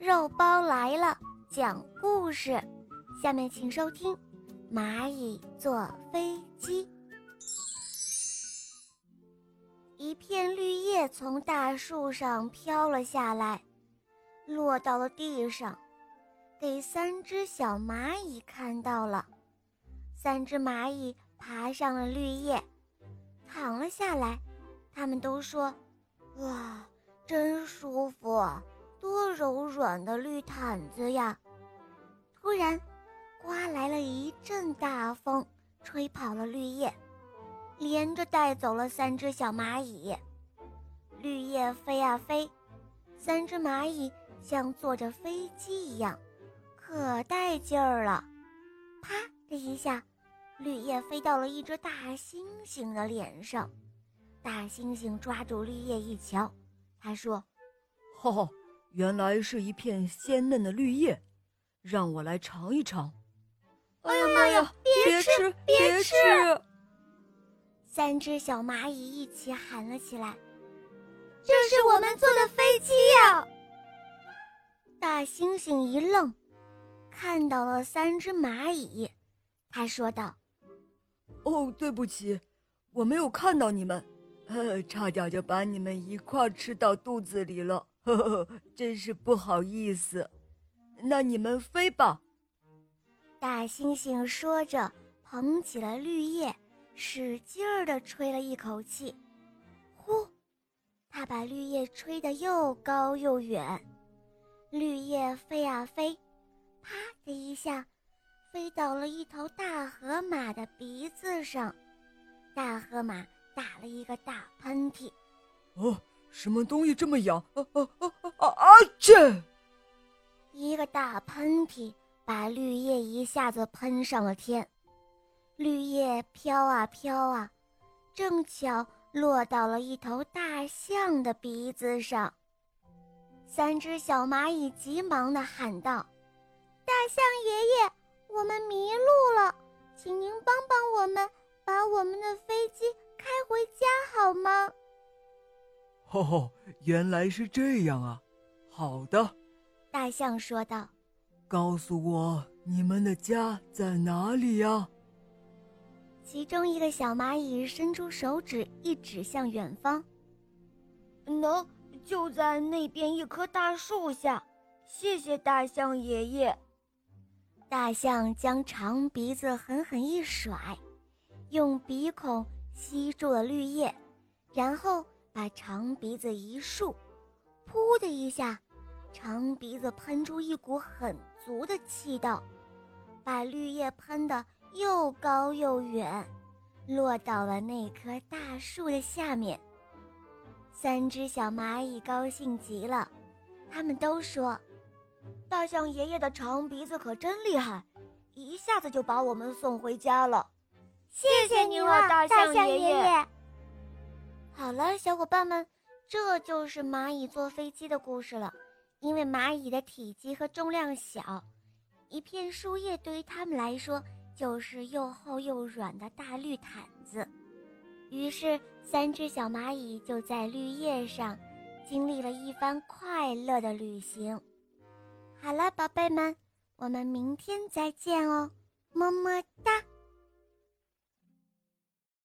肉包来了，讲故事。下面请收听《蚂蚁坐飞机》。一片绿叶从大树上飘了下来，落到了地上，给三只小蚂蚁看到了。三只蚂蚁爬上了绿叶，躺了下来。他们都说：“哇，真舒服，柔软的绿毯子呀！”突然，刮来了一阵大风，吹跑了绿叶，连着带走了三只小蚂蚁。绿叶飞啊飞，三只蚂蚁像坐着飞机一样，可带劲儿了。啪的一下，绿叶飞到了一只大猩猩的脸上。大猩猩抓住绿叶一瞧，他说：“哈哈，原来是一片鲜嫩的绿叶，让我来尝一尝。”哎呀妈呀！别吃，别吃！三只小蚂蚁一起喊了起来：“这是我们坐的飞机呀！”大猩猩一愣，看到了三只蚂蚁，他说道：“哦，对不起，我没有看到你们。”呃，差点就把你们一块吃到肚子里了，呵呵，真是不好意思。那你们飞吧。大猩猩说着，捧起了绿叶，使劲儿地吹了一口气，呼，他把绿叶吹得又高又远。绿叶飞啊飞，啪的一下，飞到了一头大河马的鼻子上，大河马。打了一个大喷嚏，哦，什么东西这么痒？啊啊啊啊啊！这一个大喷嚏把绿叶一下子喷上了天，绿叶飘啊飘啊，正巧落到了一头大象的鼻子上。三只小蚂蚁急忙地喊道：“大象爷爷，我们迷路了，请您帮帮我们，把我们的飞机。”开回家好吗？哦，原来是这样啊！好的，大象说道：“告诉我你们的家在哪里呀？”其中一个小蚂蚁伸出手指一指向远方：“喏，就在那边一棵大树下。”谢谢大象爷爷。大象将长鼻子狠狠一甩，用鼻孔。吸住了绿叶，然后把长鼻子一竖，噗的一下，长鼻子喷出一股很足的气道，把绿叶喷得又高又远，落到了那棵大树的下面。三只小蚂蚁高兴极了，他们都说：“大象爷爷的长鼻子可真厉害，一下子就把我们送回家了。”谢谢你了，大象爷爷。好了，小伙伴们，这就是蚂蚁坐飞机的故事了。因为蚂蚁的体积和重量小，一片树叶对于它们来说就是又厚又软的大绿毯子。于是，三只小蚂蚁就在绿叶上经历了一番快乐的旅行。好了，宝贝们，我们明天再见哦，么么哒。